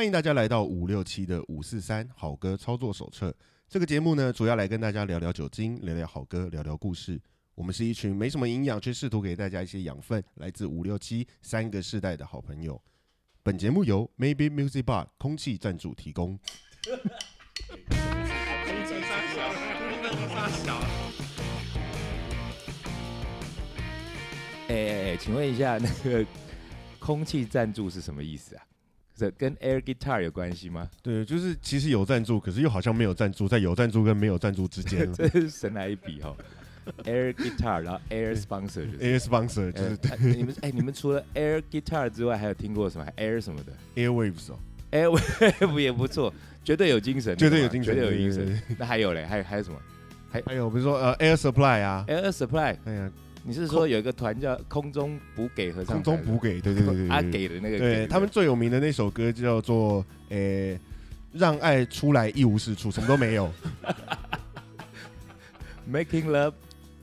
欢迎大家来到五六七的五四三好歌操作手册。这个节目呢，主要来跟大家聊聊酒精，聊聊好歌，聊聊故事。我们是一群没什么营养，却试图给大家一些养分，来自五六七三个世代的好朋友。本节目由 Maybe Music Bar 空气赞助提供。空气沙小，空气沙小。哎哎哎，请问一下，那个空气赞助是什么意思啊？这跟 Air Guitar 有关系吗？对，就是其实有赞助，可是又好像没有赞助，在有赞助跟没有赞助之间了。这是神来一笔哦。Air Guitar，然后 Air Sponsor 就是 Air sponsor 就是呃你们哎，你们除了 Air Guitar 之外，还有听过什么 Air 什么的 Airwaves 哦，，Airwave 也不错，绝对有精神，绝对有精神，绝对有精神。那还有嘞，还有还有什么还还有比如说呃 Air Supply 啊，？Air Supply，哎呀，你是说有一个团叫空中补给合唱空？中补给，对对对对对，啊给的那个对他们最有名的那首歌叫做诶、让爱出来一无是处，什么都没有 Making Love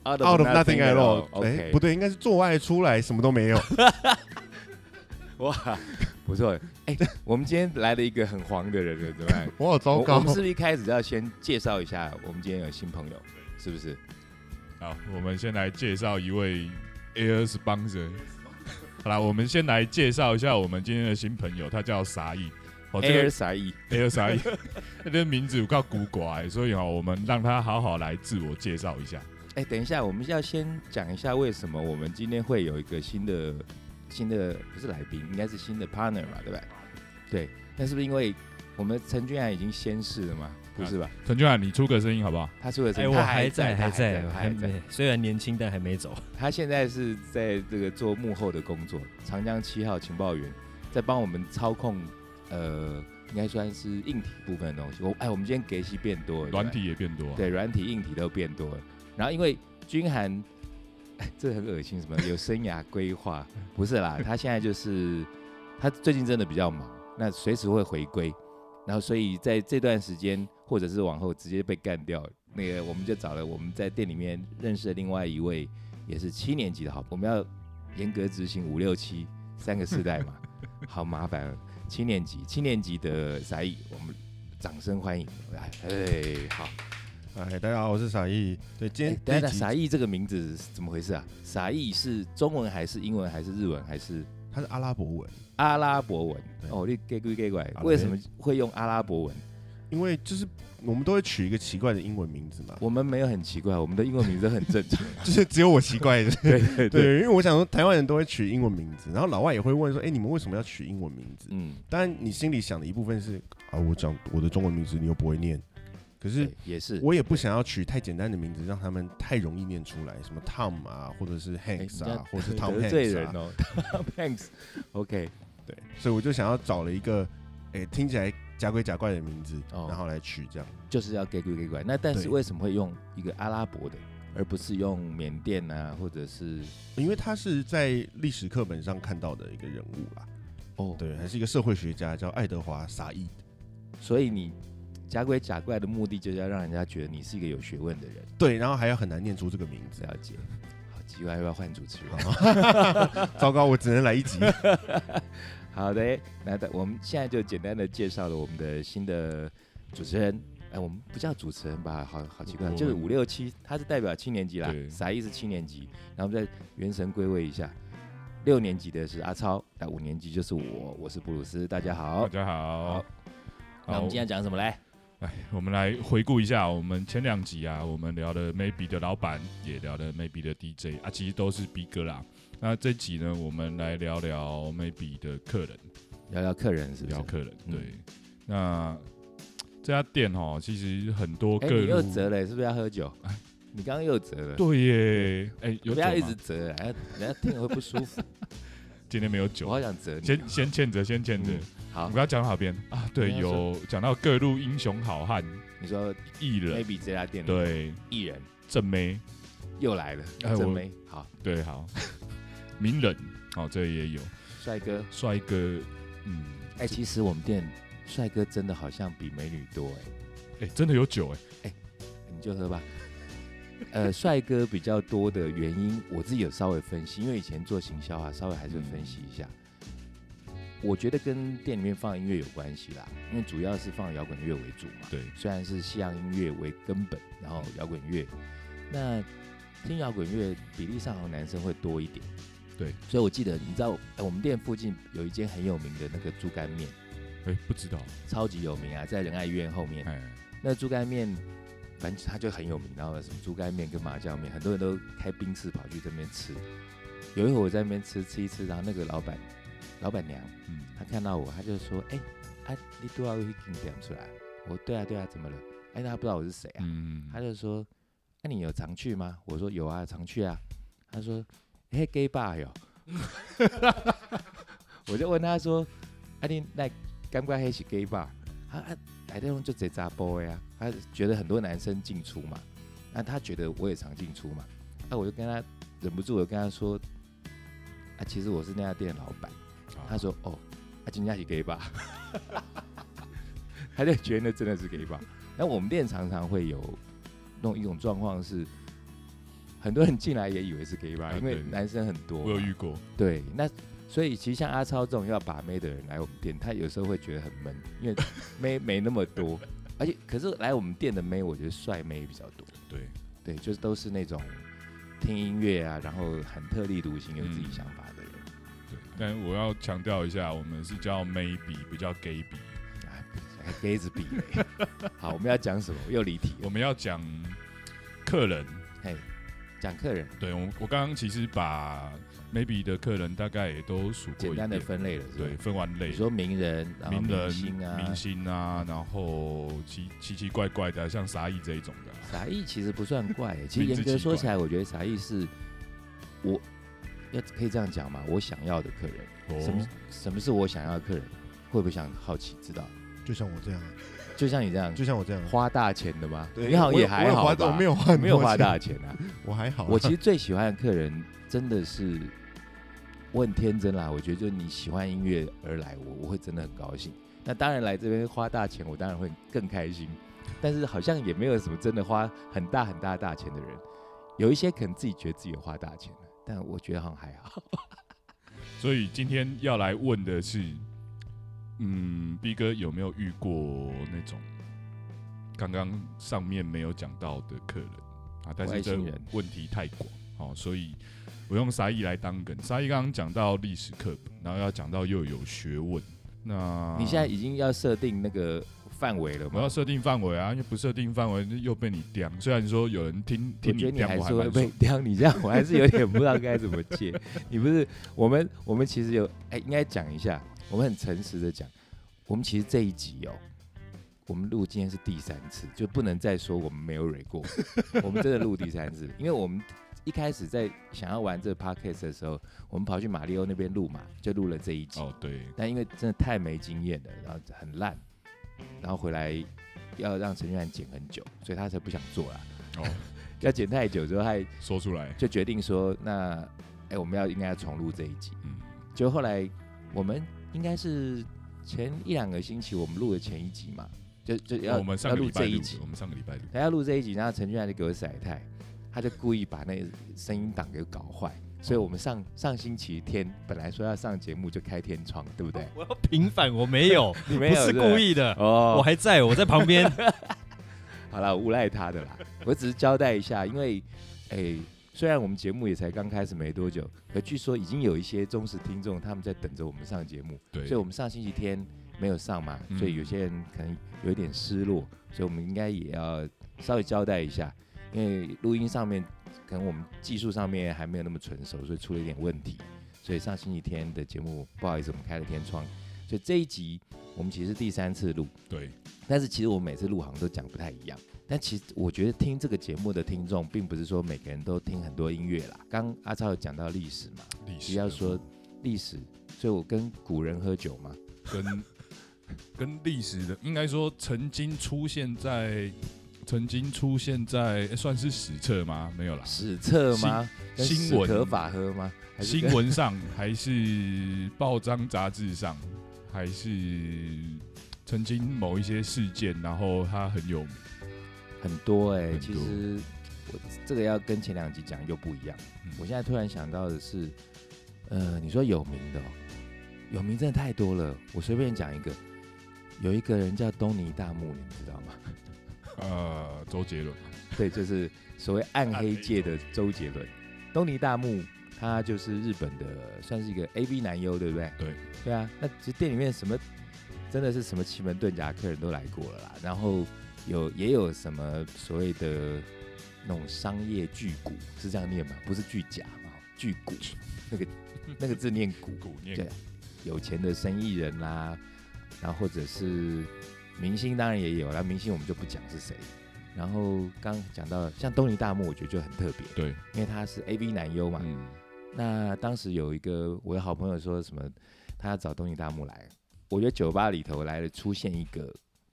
Out，out of of nothing at all。哎、不对，应该是做爱出来什么都没有。哇，不错。哎，我们今天来了一个很黄的人了，怎么办？我好糟糕我我们是不是一开始要先介绍一下我们今天有新朋友，是不是？好，我们先来介绍一位 Air sponsor。好啦，我们先来介绍一下我们今天的新朋友，他叫沙溢。哦，这 Air 个啥意？Air 沙溢，他的 名字有够古怪，所以哦，我们让他好好来自我介绍一下。哎，等一下，我们要先讲一下为什么我们今天会有一个新的新的不是来宾，应该是新的 partner 嘛，对不对？对，那是不是因为我们陈俊安已经先逝了嘛？不是吧？陈俊涵，你出个声音好不好？他出个声哎，音，我他还在，还在，他还还在。虽然年轻，但还没走。他现在是在这个做幕后的工作，长江七号情报员，在帮我们操控，呃，应该算是硬体部分的东西。我哎，我们今天给戏变多了，软体也变多、啊。对，软体、硬体都变多了。然后因为君涵，哎，这很恶心，什么有生涯规划？不是啦，他现在就是他最近真的比较忙，那随时会回归。然后所以在这段时间，或者是往后直接被干掉，那个我们就找了我们在店里面认识的另外一位，也是七年级的好，我们要严格执行五六七三个世代嘛，好麻烦。七年级，七年级的傻义，我们掌声欢迎。来，哎，好。哎，大家好，我是傻义。对，今哎天，等一下，这一集傻义这个名字是怎么回事啊？傻义是中文还是英文还是日文还是它是阿拉伯文，阿拉伯文？哦，你 gay 归 gay 怪好，为什么会用阿拉伯文？因为就是我们都会取一个奇怪的英文名字嘛，我们没有很奇怪，我们的英文名字很正常。就是只有我奇怪的。对对对，因为我想说台湾人都会取英文名字，然后老外也会问说，哎，你们为什么要取英文名字？嗯，当然，你心里想的一部分是啊，我讲我的中文名字你又不会念，可是也是。我也不想要取太简单的名字，让他们太容易念出来，什么 Tom 啊，或者是哎 Hanks 啊，或者是 Tom 得罪 Hanks 啊，人哦，Tom Hanks，OK，对，所以我就想要找了一个，哎，听起来假鬼假怪的名字，哦然后来取这样。就是要 gay 归 gay 怪。那但是对为什么会用一个阿拉伯的，而不是用缅甸啊，或者是因为他是在历史课本上看到的一个人物啦，哦？对，还是一个社会学家，叫爱德华·沙伊。所以你假鬼假怪的目的就是要让人家觉得你是一个有学问的人。对，然后还要很难念出这个名字，了解。好，奇怪要不要换主持人？糟糕，我只能来一集。好的，那的我们现在就简单的介绍了我们的新的主持人。哎，我们不叫主持人吧？好好奇怪，就是五六七，他是代表七年级啦，对傻一是七年级，然后我们再元神归位一下。六年级的是阿超，那五年级就是我，我是布鲁斯，大家好大。家好。好那我们今天讲什么嘞？哎，我们来回顾一下我们前两集啊，我们聊的 Maybe 的老板，也聊的 Maybe 的 DJ 啊，其实都是 B 哥啦。那这集呢，我们来聊聊 Maybe 的客人，聊聊客人是不是？聊？客人。嗯。对，那这家店哦，其实很多哎，各你又路，折了，是不是要喝酒？你刚刚又折了，对耶，哎，有不要一直折，人家人家听了会不舒服。今天没有酒。我酒，好想折你。先先欠着，先欠着。嗯好。我，刚刚讲到哪边。啊？对，有讲到各路英雄好汉、你说艺人，maybe 这家店的对，艺人。正妹，又来了，哎我真美好。对，好，名人，哦，这也有帅哥。帅哥，嗯，哎，其实我们店帅哥真的好像比美女多哎，哎，真的有酒哎，你就喝吧。呃，帅哥比较多的原因，我自己有稍微分析，因为以前做行销啊，稍微还是分析一下。我觉得跟店里面放音乐有关系啦，因为主要是放摇滚乐为主嘛。对，虽然是西洋音乐为根本，然后摇滚乐，那听摇滚乐比例上好像男生会多一点。对，所以我记得，你知道、哎我们店附近有一间很有名的那个猪肝面，哎，不知道，超级有名啊，在仁爱医院后面。哎，那猪肝面，反正它就很有名，然后什么猪肝面跟麻酱面，很多人都开宾士跑去这边吃。有一回我在那边吃吃一吃，然后那个老板老板娘嗯，她看到我，她就说：“哎、啊，你多少会给点出来？”我说：“对啊，对啊，怎么了？”哎，她不知道我是谁啊，嗯，她就说：“那、你有常去吗？”我说：“有啊，常去啊。”她说：“嘿，gay bar 哟。” 我就问他说：“啊，你那敢不敢黑是 gay bar？” 她啊，来这种就贼杂波呀，他觉得很多男生进出嘛，那他觉得我也常进出嘛，那、我就跟他忍不住，我跟他说：“啊，其实我是那家店的老板。”他说：“哦，啊，今天是 gay 吧？” 他就觉得那真的是 gay 吧。那我们店常常会有那种一种状况是，很多人进来也以为是 gay 吧，因为男生很多。我有遇过，对，那所以其实像阿超这种要把妹的人来我们店，他有时候会觉得很闷，因为 妹没那么多，而且可是来我们店的妹，我觉得帅妹比较多。对，对，就是都是那种听音乐啊，然后很特立独行、有自己嗯想法的人。对，但我要强调一下，我们是叫 maybe，不叫 gay 比。啊，还 gay 子比嘞。好，我们要讲什么？又离题。我们要讲客人，嘿，讲客人，对我我刚刚其实把 maybe 的客人大概也都数过简单的分类了，对，？分完类你，说名人，名人、星啊，明星啊，然后奇奇奇怪怪的，像沙溢这一种的啊，傻义其实不算怪耶，其实严格说起来，我觉得沙溢是我要可以这样讲嘛，我想要的客人。什么哦，什么是我想要的客人？会不会想好奇知道？就像我这样啊，就像你这样就像我这样啊，花大钱的吗？对你好像也还好吧？花我没有花没有花大钱啊。我还好啊。我其实最喜欢的客人真的是，我很天真啦。我觉得就是你喜欢音乐而来，我我会真的很高兴。那当然来这边花大钱，我当然会更开心。但是好像也没有什么真的花很大很大大钱的人，有一些可能自己觉得自己有花大钱了，但我觉得好像还好。所以今天要来问的是，嗯，B 哥有没有遇过那种刚刚上面没有讲到的客人啊？但是这问题太广，哦，所以我用沙溢来当梗。沙溢刚刚讲到历史课本，然后要讲到又有学问，那你现在已经要设定那个范围了吗？我要设定范围啊，因为不设定范围又被你刁。虽然说有人听我听你还我还是会被。刁，你这样我还是有点不知道该怎么接。你不是我们，我们其实有哎，应该讲一下，我们很诚实的讲，我们其实这一集哦，我们录今天是第三次，就不能再说我们没有蕊过，我们真的录第三次，因为我们一开始在想要玩这个 podcast 的时候，我们跑去马里奥那边录嘛，就录了这一集。哦，对，但因为真的太没经验了，然后很烂，然后回来要让陈俊翰剪很久，所以他才不想做啦。哦，要剪太久之后，他说出来，就决定说，那哎、我们要应该要重录这一集。嗯，就后来我们应该是前一两个星期我们录的前一集嘛，就就要哦我们上要录个礼拜录这一集我，们上个礼拜录。他要录这一集，然后陈俊还就给我甩态，他就故意把那个声音档给搞坏。所以我们上上星期天本来说要上节目就开天窗，对不对？我要平反，我没有，你没不是故意的，哦，我还在，我在旁边。好了，无赖他的啦，我只是交代一下，因为，哎、虽然我们节目也才刚开始没多久，可据说已经有一些忠实听众他们在等着我们上节目，对，所以我们上星期天没有上嘛，嗯所以有些人可能有一点失落，所以我们应该也要稍微交代一下，因为录音上面可能我们技术上面还没有那么纯熟，所以出了一点问题，所以上星期天的节目不好意思，我们开了天窗，所以这一集我们其实第三次录。对，但是其实我每次录好像都讲不太一样。但其实我觉得听这个节目的听众，并不是说每个人都听很多音乐啦。刚阿超有讲到历史嘛，历史要说历史，所以我跟古人喝酒嘛，跟跟历史的，应该说曾经出现在曾经出现在、诶算是史册吗？没有啦，史册吗？新闻合法喝吗？新跟闻上还是报章杂志上，还是曾经某一些事件，然后它很有名。很多哎、其实我这个要跟前两集讲又不一样。嗯我现在突然想到的是，呃，你说有名的、哦，有名真的太多了。我随便讲一个，有一个人叫东尼大木，你们知道吗？呃，周杰伦，对，就是所谓 暗黑界的周杰伦。东尼大木他就是日本的，算是一个 AV 男优，对不对？对，对啊。那其实店里面什么真的是什么奇门遁甲客人都来过了啦。然后有也有什么所谓的那种商业巨股，是这样念吗？不是巨甲嘛，巨股那个 那个字念股，股念对有钱的生意人啦，然后或者是明星，当然也有啦。明星我们就不讲是谁。然后刚讲到像东尼大木，我觉得就很特别，对，因为他是 AV 男优嘛。嗯，那当时有一个我的好朋友说什么，他要找东尼大木来，我觉得酒吧里头来了出现一个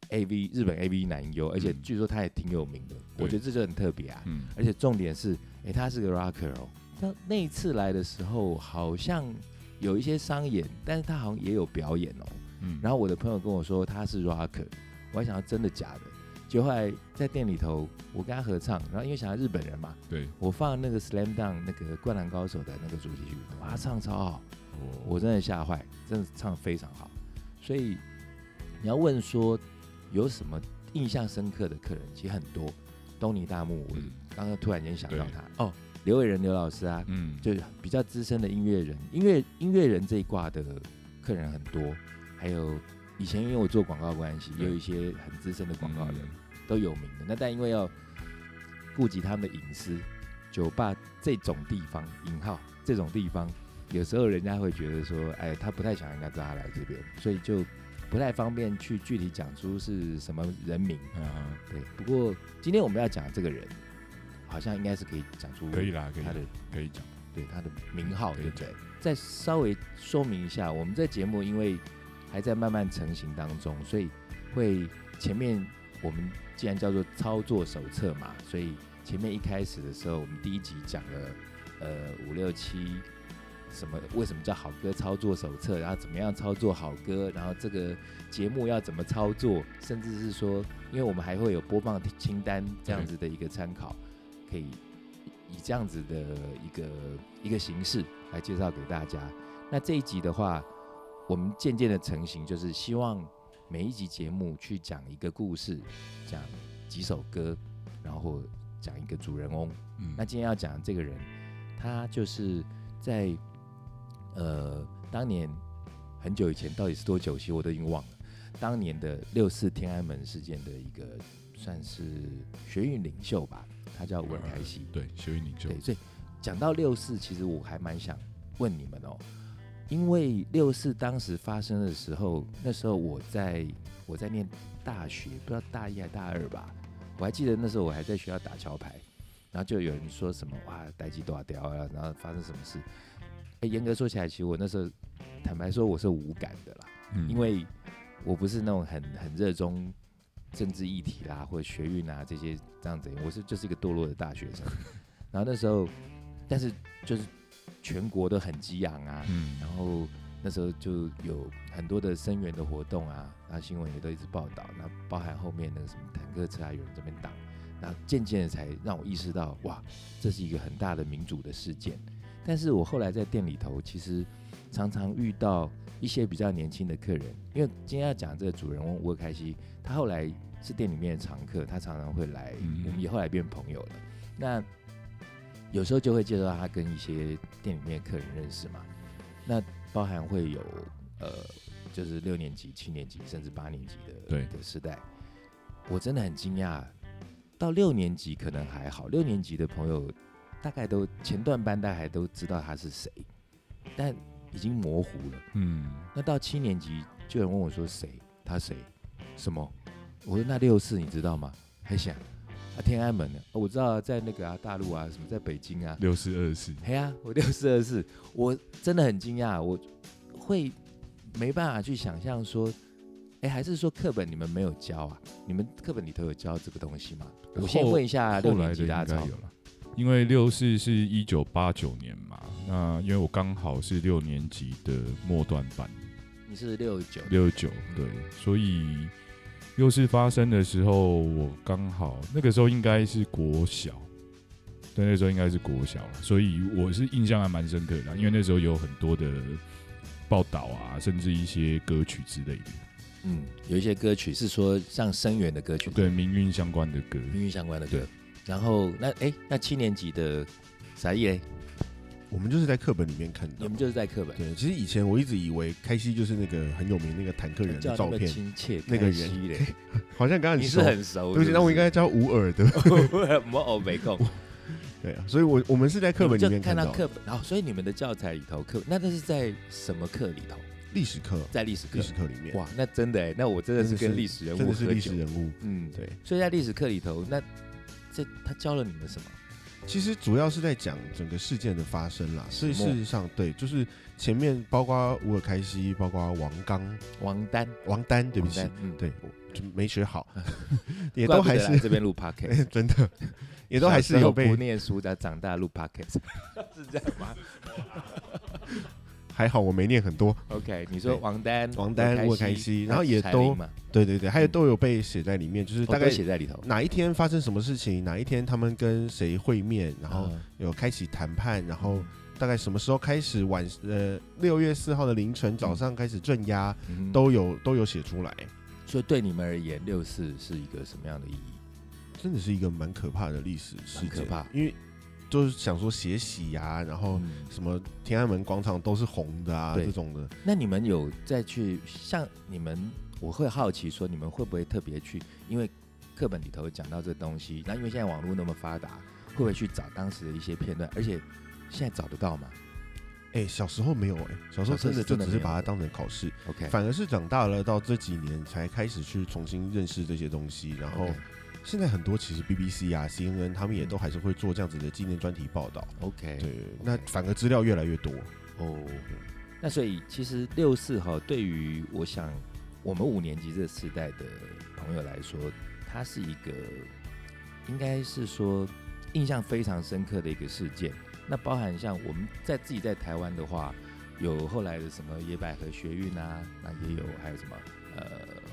AV 日本 AV 男优，而且嗯据说他也挺有名的，我觉得这就很特别啊。嗯，而且重点是，诶，他是个 rocker 哦。他那一次来的时候，好像有一些商演，但是他好像也有表演哦。嗯，然后我的朋友跟我说他是 rocker，我还想要真的假的。结果后来在店里头，我跟他合唱，然后因为想要日本人嘛，对，我放那个 Slam Dunk 那个灌篮高手的那个主题曲，哇，他唱超好，我我真的吓坏，真的唱得非常好。所以你要问说有什么印象深刻的客人，其实很多。东尼大木，我嗯。刚刚突然间想到他。哦，刘伟仁刘老师啊，嗯，就是比较资深的音乐人，音乐音乐人这一挂的客人很多，还有以前因为我做广告关系，也有一些很资深的广告人嗯。都有名的。那但因为要顾及他们的隐私，酒吧这种地方（引号）这种地方，有时候人家会觉得说，哎，他不太想人家知道他来这边，所以就不太方便去具体讲出是什么人名。啊，对，不过今天我们要讲这个人，好像应该是可以讲出可以啦，可以他的可以讲，对他的名号，对不对？再稍微说明一下，我们这节目因为还在慢慢成型当中，所以会前面我们既然叫做操作手册嘛，所以前面一开始的时候，我们第一集讲了呃五六七什么为什么叫好歌操作手册，然后怎么样操作好歌，然后这个节目要怎么操作，甚至是说，因为我们还会有播放清单这样子的一个参考，可以以这样子的一个一个形式来介绍给大家。那这一集的话，我们渐渐的成型，就是希望每一集节目去讲一个故事，讲几首歌，然后讲一个主人翁。嗯，那今天要讲的这个人，他就是在呃当年很久以前，到底是多久？其实我都已经忘了。当年的六四天安门事件的一个算是学运领袖吧，他叫文凯西。对，学运领袖对，，所以讲到六四，其实我还蛮想问你们哦，因为六四当时发生的时候，那时候我在我在念大学，不知道大一还大二吧，我还记得那时候我还在学校打桥牌，然后就有人说什么哇，待机多少掉啊，然后发生什么事？哎，严格说起来，其实我那时候坦白说我是无感的啦，嗯因为我不是那种很很热衷政治议题啦或者学运啊这些这样子，我是就是一个堕落的大学生。然后那时候，但是就是全国都很激昂啊，嗯然后那时候就有很多的声援的活动啊，然后新闻也都一直报道，那包含后面那个什么坦克车啊，有人这边挡，然后渐渐的才让我意识到，哇，这是一个很大的民主的事件。但是我后来在店里头，其实常常遇到一些比较年轻的客人，因为今天要讲这个主人翁吴尔开西，他后来是店里面的常客，他常常会来，嗯。我们也后来变朋友了。那有时候就会介绍他跟一些店里面的客人认识嘛，那包含会有呃，就是六年级、七年级甚至八年级的对的时代，我真的很惊讶，到六年级可能还好，六年级的朋友大概都前段班大概还都知道他是谁，但已经模糊了。嗯，那到七年级，就有人问我说谁？他谁？什么？我说那六四你知道吗？还想啊天安门呢、哦我知道啊在那个啊大陆啊什么在北京啊，六四二四，嘿呀、我六四二四，我真的很惊讶，我会没办法去想象说，哎，还是说课本你们没有教啊？你们课本里头有教这个东西吗？我先问一下六年级大家有了，因为六四是一九八九年嘛，那因为我刚好是六年级的末段班，你是六九，六九对，所以六四发生的时候，我刚好那个时候应该是国小，对，那时候应该是国小了，所以我是印象还蛮深刻的啊，因为那时候有很多的报道啊，甚至一些歌曲之类的，嗯，有一些歌曲是说像声源的歌曲，对命运相关的歌。命运相关的歌。对。然后那哎，那七年级的啥意嘞？我们就是在课本里面看到你们。就是在课本对，其实以前我一直以为开西就是那个很有名那个坦克人的照片，亲切，那个人 好像刚刚你是熟，很熟，对不起，那我应该叫吴尔的。该我欧没空。对啊，所以我我们是在课本里就面看到课本，然后所以你们的教材里头课，那那是在什么课里头？历史课，在历史课历。史课里面，哇，那真的哎，那我真的是跟历史人真的是历史人物。嗯，对，所以在历史课里头，那这他教了你们什么？其实主要是在讲整个事件的发生啦，所以事实上，对，就是前面包括乌尔开西，包括王刚、王丹，王丹，对不起，，嗯，对，就没学好，也都还是这边录 podcast，真的，也都还是有被不被，念书的，长大录 podcast，是这样吗还好我没念很多，？OK，你说对王丹、王丹沃沃开西然后也都，对对对，还有嗯。都有被写在里面，就是大概写在里头。哪一天发生什么事情，哪一天他们跟谁会面，然后嗯。有开启谈判，然后大概什么时候开始晚呃六月四号的凌晨早上开始镇压，嗯。都有都有写出来，所以对你们而言，六四是一个什么样的意义？真的是一个蛮可怕的历史事件，可怕。因为就是想说血洗呀、然后嗯。什么天安门广场都是红的啊这种的，那你们有再去像你们，我会好奇说，你们会不会特别去，因为课本里头讲到这东西，那因为现在网络那么发达，会不会去找当时的一些片段？而且现在找得到吗？哎、小时候没有哎、小时候真的就只是把它当成考试，？OK，反而是长大了到这几年才开始去重新认识这些东西，然后现在很多其实 BBC 啊、CNN 他们也都还是会做这样子的纪念专题报道，OK，对，那反而资料越来越多，哦，那所以其实六四哈，对于我想我们五年级这个世代的朋友来说，它是一个应该是说印象非常深刻的一个事件。那包含像我们在自己在台湾的话，有后来的什么野百合学运啊，那也有还有什么呃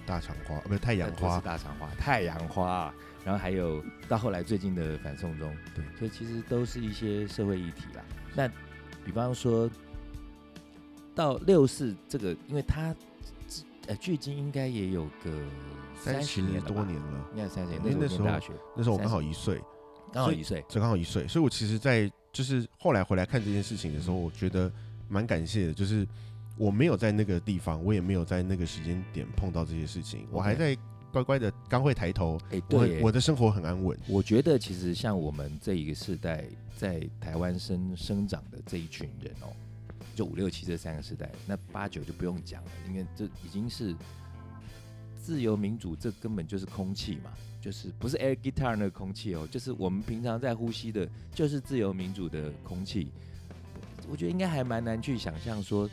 大肠花呃不是太阳花。是花，大肠花、太阳花，然后还有到后来最近的反送中，对，所以其实都是一些社会议题啦。那比方说到六四这个，因为它呃距今应该也有个三十十年多年了，应该三十年，那时候那时候那时候我刚好一岁，刚好一岁，这刚好一岁，所以我其实，在就是后来回来看这件事情的时候，嗯我觉得蛮感谢的，就是我没有在那个地方，我也没有在那个时间点碰到这些事情，我还在乖乖的刚会抬头，哎，对耶，我的生活很安稳。我觉得其实像我们这一个世代在台湾生生长的这一群人哦，就五六七这三个世代，那八九就不用讲了，因为这已经是自由民主，这根本就是空气嘛，就是不是 air guitar 那个空气哦，就是我们平常在呼吸的，就是自由民主的空气。我觉得应该还蛮难去想象说，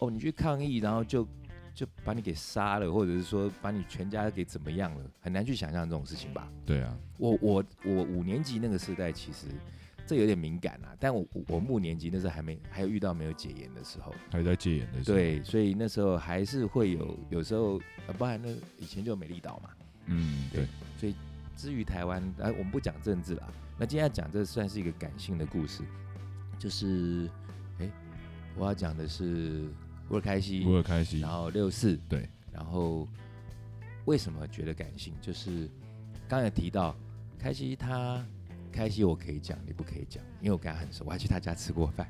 哦，你去抗议，然后就就把你给杀了，或者是说把你全家给怎么样了，很难去想象这种事情吧。对啊，我我我五年级那个时代，其实这有点敏感啊。但我我我六年级那时候还没还有遇到没有解严的时候，还在戒严的时候，对，所以那时候还是会有有时候，呃，包含那以前就有美丽岛嘛。嗯，对，所以至于台湾，哎、我们不讲政治了。那今天要讲这算是一个感性的故事，就是，哎、我要讲的是乌尔开西，乌尔开西然，后六四，对，然后为什么觉得感性？就是刚才提到开西他开西我可以讲，你不可以讲，因为我跟他很熟，我还去他家吃过饭。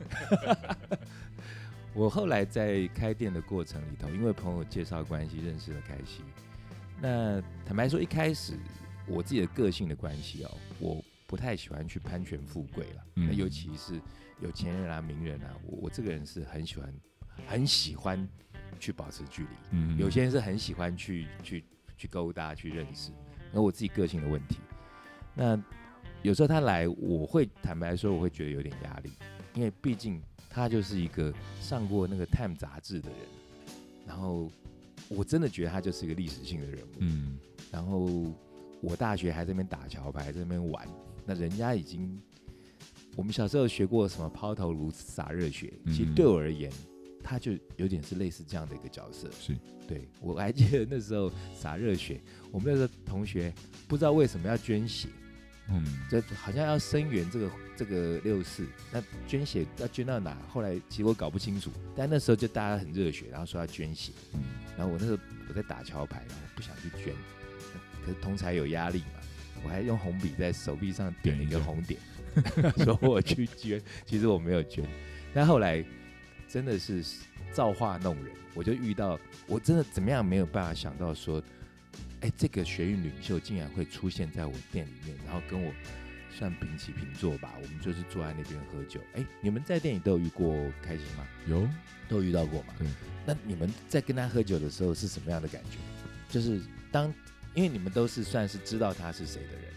我后来在开店的过程里头，因为朋友介绍关系认识了开西。那坦白说，一开始我自己的个性的关系哦，我不太喜欢去攀权富贵了。嗯那尤其是有钱人啊、名人啊，我我这个人是很喜欢、很喜欢去保持距离。嗯，有些人是很喜欢去去去勾搭、去认识，那我自己个性的问题。那有时候他来，我会坦白说，我会觉得有点压力，因为毕竟他就是一个上过那个《Time》杂志的人，然后我真的觉得他就是一个历史性的人物。嗯，然后我大学还在那边打桥牌，在那边玩，那人家已经，我们小时候学过什么抛头颅、洒热血，其实嗯。对我而言，他就有点是类似这样的一个角色。是，对我还记得那时候洒热血，我们那时候同学不知道为什么要捐血，嗯，这好像要声援这个这个六四，那捐血要捐到哪？后来其实我搞不清楚，但那时候就大家很热血，然后说要捐血，嗯。然后我那时候我在打桥牌，然后不想去捐，可是同才有压力嘛，我还用红笔在手臂上点了一个红点，说我去捐，其实我没有捐，但后来真的是造化弄人，我就遇到我真的怎么样没有办法想到说，哎，这个学运领袖竟然会出现在我店里面，然后跟我算平起平坐吧，我们就是坐在那边喝酒。哎，你们在店里都有遇过开心吗？有都有遇到过吗？对。那你们在跟他喝酒的时候是什么样的感觉？就是当因为你们都是算是知道他是谁的人那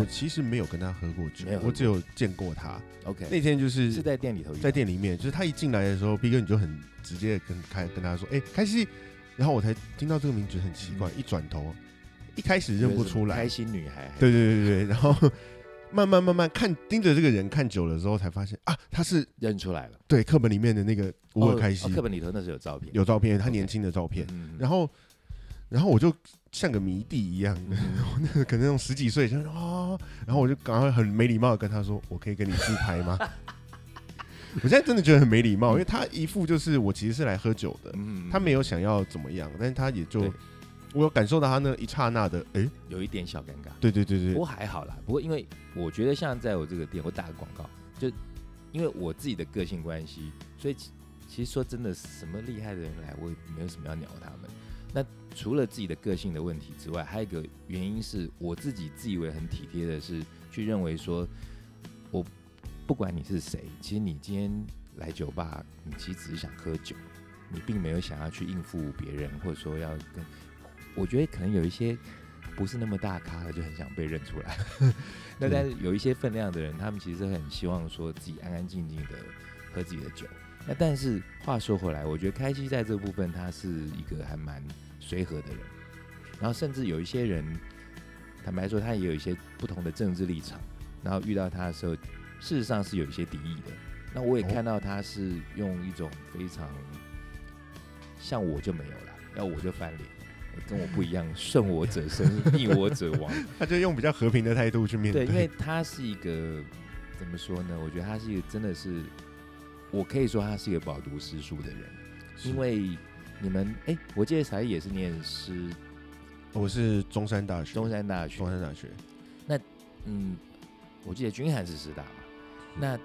我其实没有跟他喝过酒我只有见过他。，OK，那天就是是在店里头，在店里面，就是他一进来的时候，B 哥你就很直接地跟开跟他说：“哎、开心。”然后我才听到这个名字很奇怪，嗯。一转头，一开始认不出来。开，心女孩，对对对对，然后慢慢慢慢看盯着这个人看久了之后，才发现啊，他是认出来了。对课本里面的那个乌尔开心、哦课本里头那是有照片，有照片，他年轻的照片。嗯，然后，然后我就像个迷弟一样，嗯 可能那种十几岁，就是啊，然后我就赶快很没礼貌的跟他说：“我可以跟你自拍吗？” 我现在真的觉得很没礼貌，因为他一副就是我其实是来喝酒的，嗯他没有想要怎么样，但是他也就我有感受到他那一刹那的，哎、有一点小尴尬。对对对对不过还好啦，不过因为我觉得像在我这个店，我打个广告，就因为我自己的个性关系，所以其其实说真的，什么厉害的人来，我也没有什么要鸟他们。那除了自己的个性的问题之外，还有一个原因是我自己自以为很体贴的是，去认为说，我不管你是谁，其实你今天来酒吧，你其实只是想喝酒，你并没有想要去应付别人，或者说要跟，我觉得可能有一些不是那么大咖的，就很想被认出来。那但是有一些分量的人，他们其实很希望说自己安安静静的喝自己的酒。那但是话说回来，我觉得开西在这部分他是一个还蛮随和的人，然后甚至有一些人，坦白说他也有一些不同的政治立场，然后遇到他的时候，事实上是有一些敌意的。那我也哦看到他是用一种非常像我就没有了，要我就翻脸，跟我不一样，顺我者生，逆我者亡。他就用比较和平的态度去面对，对，因为他是一个怎么说呢？我觉得他是一个真的是，我可以说他是一个饱读诗书的人，因为你们哎，我记得才艺也是念诗。我是中山大学，中山大学。中，山大学，那嗯，我记得君涵是师大嘛，那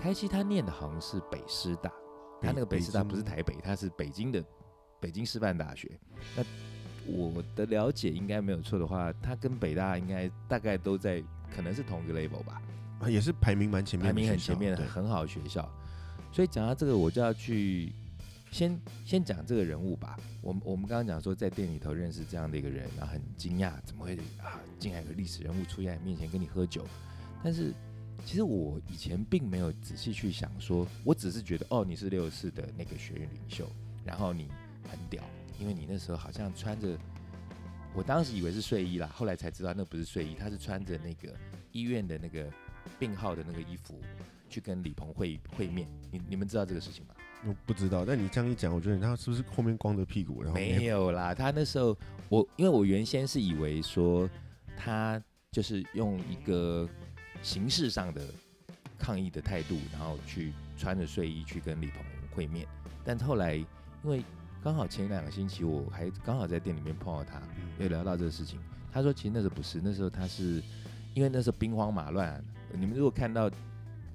开西他念的好像是北师大，他那个北师大不是台北，他是北京的北京师范大学。那我的了解应该没有错的话，他跟北大应该大概都在可能是同一个 level 吧。啊也是排名蛮前面排的学校，名很前面的对。很好的学校。所以讲到这个，我就要去先先讲这个人物吧。我们我们刚刚讲说，在店里头认识这样的一个人，然后很惊讶，怎么会啊，竟然有个历史人物出现在你面前跟你喝酒？但是其实我以前并没有仔细去想说，我只是觉得哦，你是六四的那个学院领袖，然后你很屌，因为你那时候好像穿着。我当时以为是睡衣啦，后来才知道那不是睡衣，他是穿着那个医院的那个病号的那个衣服去跟李鹏会会面。你你们知道这个事情吗？我不知道，但你这样一讲，我觉得他是不是后面光着屁股，然后没有啦，他那时候我因为我原先是以为说他就是用一个形式上的抗议的态度，然后去穿着睡衣去跟李鹏会面，但后来因为刚好前两个星期我还刚好在店里面碰到他，嗯有聊到这个事情，他说其实那时候不是，那时候他是因为那时候兵荒马乱，你们如果看到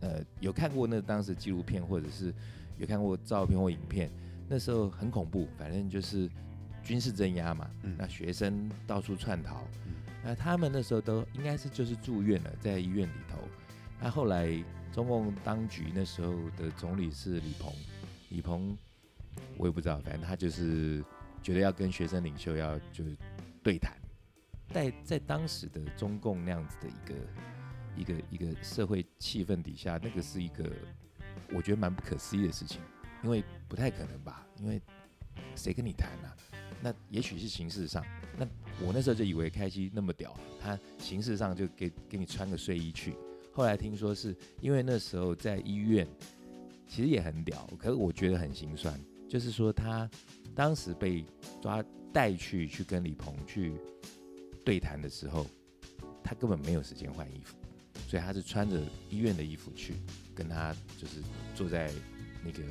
呃有看过那当时纪录片或者是有看过照片或影片，那时候很恐怖，反正就是军事镇压嘛，嗯。那学生到处窜逃，嗯。那他们那时候都应该是就是住院了，在医院里头。那后来中共当局那时候的总理是李鹏，李鹏我也不知道，反正他就是觉得要跟学生领袖要就是对谈，在在当时的中共那样子的一个一个一个社会气氛底下，那个是一个我觉得蛮不可思议的事情，因为不太可能吧？因为谁跟你谈啊？那也许是形式上，那我那时候就以为开西那么屌，他形式上就给给你穿个睡衣去。后来听说是因为那时候在医院，其实也很屌，可是我觉得很心酸，就是说他当时被抓带去去跟李鹏去对谈的时候，他根本没有时间换衣服，所以他是穿着医院的衣服去跟他就是坐在那个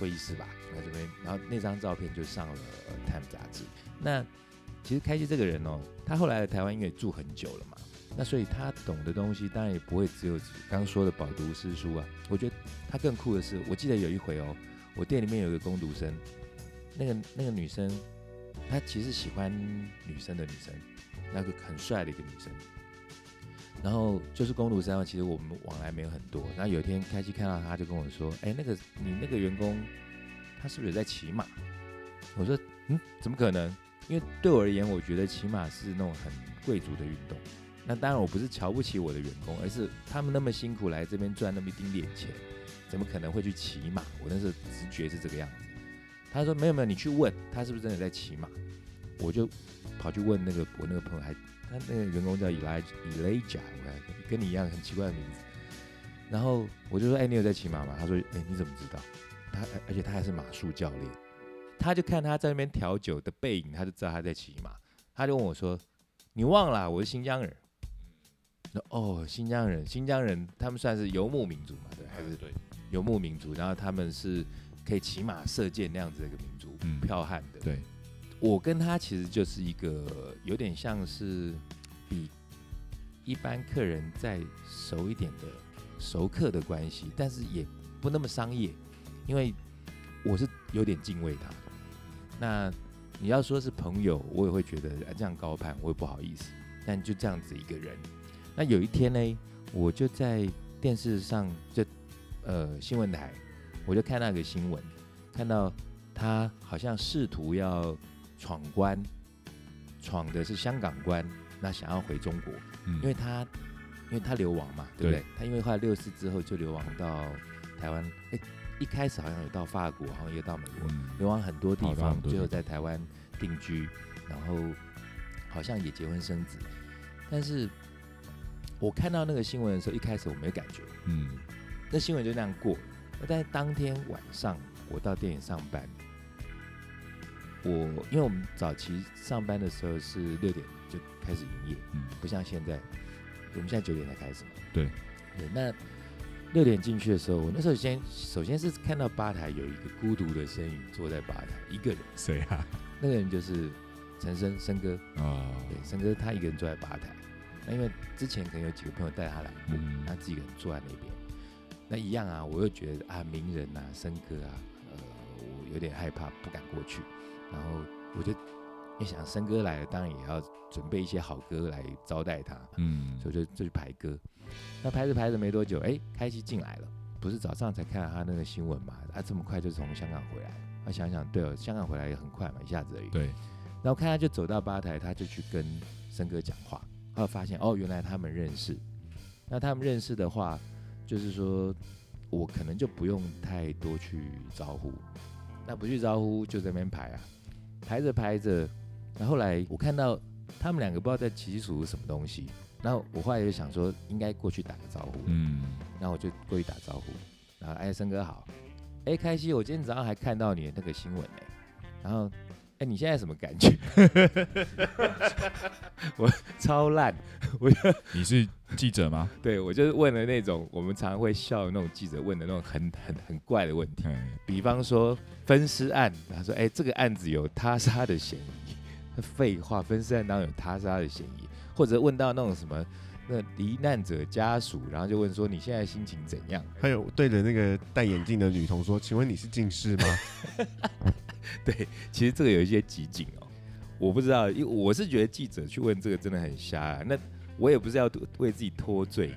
会议室吧，在这边，然后那张照片就上了呃 Time 杂志。那其实开心这个人哦，他后来在台湾因为住很久了嘛，那所以他懂的东西当然也不会只有刚说的饱读诗书啊。我觉得他更酷的是，我记得有一回哦，我店里面有个工读生，那个那个女生，她其实喜欢女生的女生，那个很帅的一个女生。然后就是工读生，其实我们往来没有很多。然后有一天开机看到他，就跟我说：“哎，那个你那个员工，他是不是有在骑马？”我说：“嗯，怎么可能？因为对我而言，我觉得骑马是那种很贵族的运动。那当然，我不是瞧不起我的员工，而是他们那么辛苦来这边赚那么一丁点钱，怎么可能会去骑马？我那时候直觉是这个样子。”他说：“没有没有，你去问他是不是真的在骑马。”我就跑去问那个我那个朋友还。他那个员工叫伊莱伊雷贾，我看跟你一样很奇怪的名字。然后我就说：“哎，你有在骑马吗？”他说：“哎，你怎么知道？”他而且他还是马术教练。他就看他在那边调酒的背影，他就知道他在骑马。他就问我说：“你忘了我是新疆人？”说：“哦，新疆人，新疆人他们算是游牧民族嘛？对，还是对游牧民族？然后他们是可以骑马射箭那样子的一个民族，嗯剽悍的。对，我跟他其实就是一个有点像是比一般客人再熟一点的熟客的关系，但是也不那么商业，因为我是有点敬畏他的。那你要说是朋友，我也会觉得这样高攀，我也不好意思。但就这样子一个人，那有一天呢，我就在电视上就呃新闻台，我就看那个新闻，看到他好像试图要闯关，闯的是香港关，那想要回中国，嗯因为他因为他流亡嘛，对不对？对他因为后来六四之后就流亡到台湾，哎，一开始好像有到法国，好像也到美国，嗯流亡很多地方最后在台湾定居，然后好像也结婚生子。但是我看到那个新闻的时候，一开始我没感觉，嗯那新闻就那样过。那在当天晚上，我到电影上班，我因为我们早期上班的时候是六点就开始营业，嗯不像现在，我们现在九点才开始嘛。对对，那六点进去的时候，我那时候先首先是看到吧台有一个孤独的身影坐在吧台，一个人，谁啊？那个人就是陈生生哥，啊，对，生哥他一个人坐在吧台。那因为之前可能有几个朋友带他来过，嗯他自己一个人坐在那边。那一样啊，我又觉得啊，名人啊，升哥啊，呃，我有点害怕，不敢过去。然后我就也想，森哥来了，当然也要准备一些好歌来招待他。嗯所以就就去排歌。那排着排着没多久，哎，开机进来了。不是早上才看到他那个新闻嘛？啊，这么快就从香港回来。他想想，对哦，香港回来也很快嘛，一下子而已。对，然后看他就走到吧台，他就去跟森哥讲话，后来发现哦，原来他们认识。那他们认识的话，就是说我可能就不用太多去招呼，那不去招呼就在那边排啊，排着排着，然后后来我看到他们两个不知道在起数什么东西，然后我后来就想说应该过去打个招呼，嗯。然后我就过去打招呼，然后哎，森哥好，哎，开心，我今天早上还看到你的那个新闻呢，然后哎，你现在什么感觉？我超烂，我 你是记者吗？对我就是问了那种我们常常会笑的那种记者问的那种很很很怪的问题，哎，比方说分尸案，他说哎，这个案子有他杀的嫌疑，废话，分尸案当然有他杀的嫌疑，或者问到那种什么。那罹难者家属，然后就问说：“你现在心情怎样？”还有对着那个戴眼镜的女童说：“请问你是近视吗对，其实这个有一些集锦哦，我不知道，因为我是觉得记者去问这个真的很瞎、啊。那我也不是要为自己脱罪，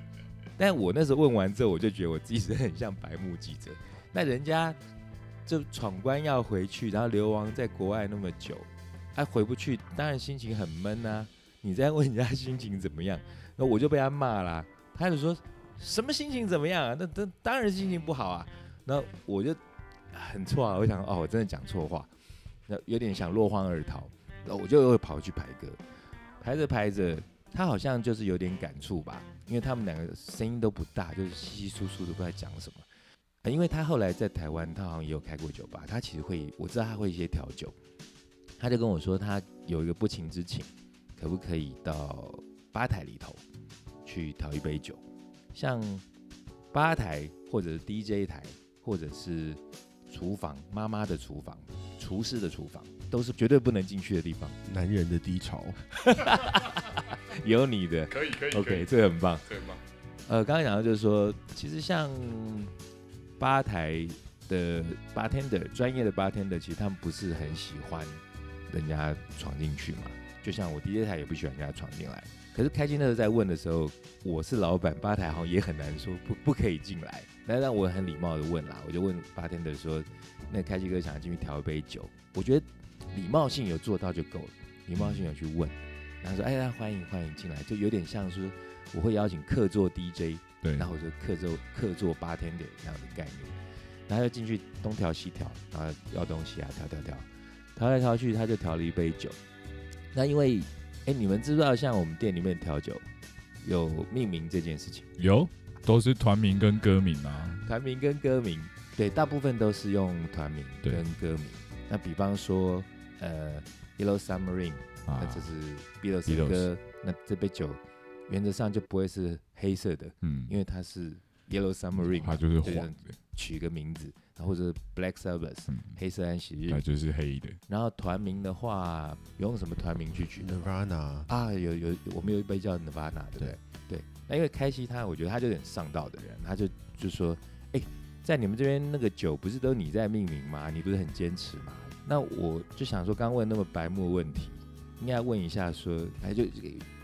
但我那时候问完之后，我就觉得我自己是很像白目记者。那人家就闯关要回去，然后流亡在国外那么久，他、回不去，当然心情很闷啊。你在问人家心情怎么样，那我就被他骂啦。他就说什么心情怎么样啊？那那当然心情不好啊。那我就很错啊，我想哦，我真的讲错话，那有点想落荒而逃。那我就又跑去排歌，排着排着，他好像就是有点感触吧，因为他们两个声音都不大，就是稀稀疏疏的，不知道在讲什么。呃因为他后来在台湾，他好像也有开过酒吧，他其实会，我知道他会一些调酒，他就跟我说他有一个不情之请，可不可以到吧台里头去调一杯酒，像吧台或者是 DJ 台，或者是厨房妈妈的厨房、厨师的厨房，都是绝对不能进去的地方。男人的低潮，有你的可以可以，OK，这个很棒。很棒？呃，刚刚讲到就是说，其实像吧台的 bartender，专业的 bartender，其实他们不是很喜欢人家闯进去嘛。就像我 DJ 台也不喜欢人家闯进来。可是开心那时候在问的时候，我是老板，吧台好像也很难说不不可以进来。那让我很礼貌的问啦，我就问 bartender 说，那开心哥想要进去调一杯酒，我觉得礼貌性有做到就够了，礼貌性有去问，然后说，哎呀，欢迎欢迎进来，就有点像是我会邀请客座 DJ。对，然后我就客座客座八天的那样的概念，然后就进去东调西调，然后要东西啊调调调，调来调去，他就调了一杯酒。那因为，哎，你们知不知道像我们店里面调酒有命名这件事情？有都是团名跟歌名啊。团名跟歌名，对，大部分都是用团名跟歌名。那比方说，呃，Yellow Submarine，那啊这是 Beatles 歌，那这杯酒原则上就不会是黑色的，嗯，因为它是 Yellow Submarine，它就是对黄的，取个名字，或者是 Black Sabbath 嗯，黑色安息日。那就是黑的。然后团名的话，有用什么团名去取 Nirvana，啊？有有，我们有一杯叫 Nirvana，对不对？对。那因为开西他，我觉得他就有点上道的人，他就就说，哎，在你们这边那个酒不是都你在命名吗？你不是很坚持吗？那我就想说，刚问那么白目的问题，应该问一下说，哎，就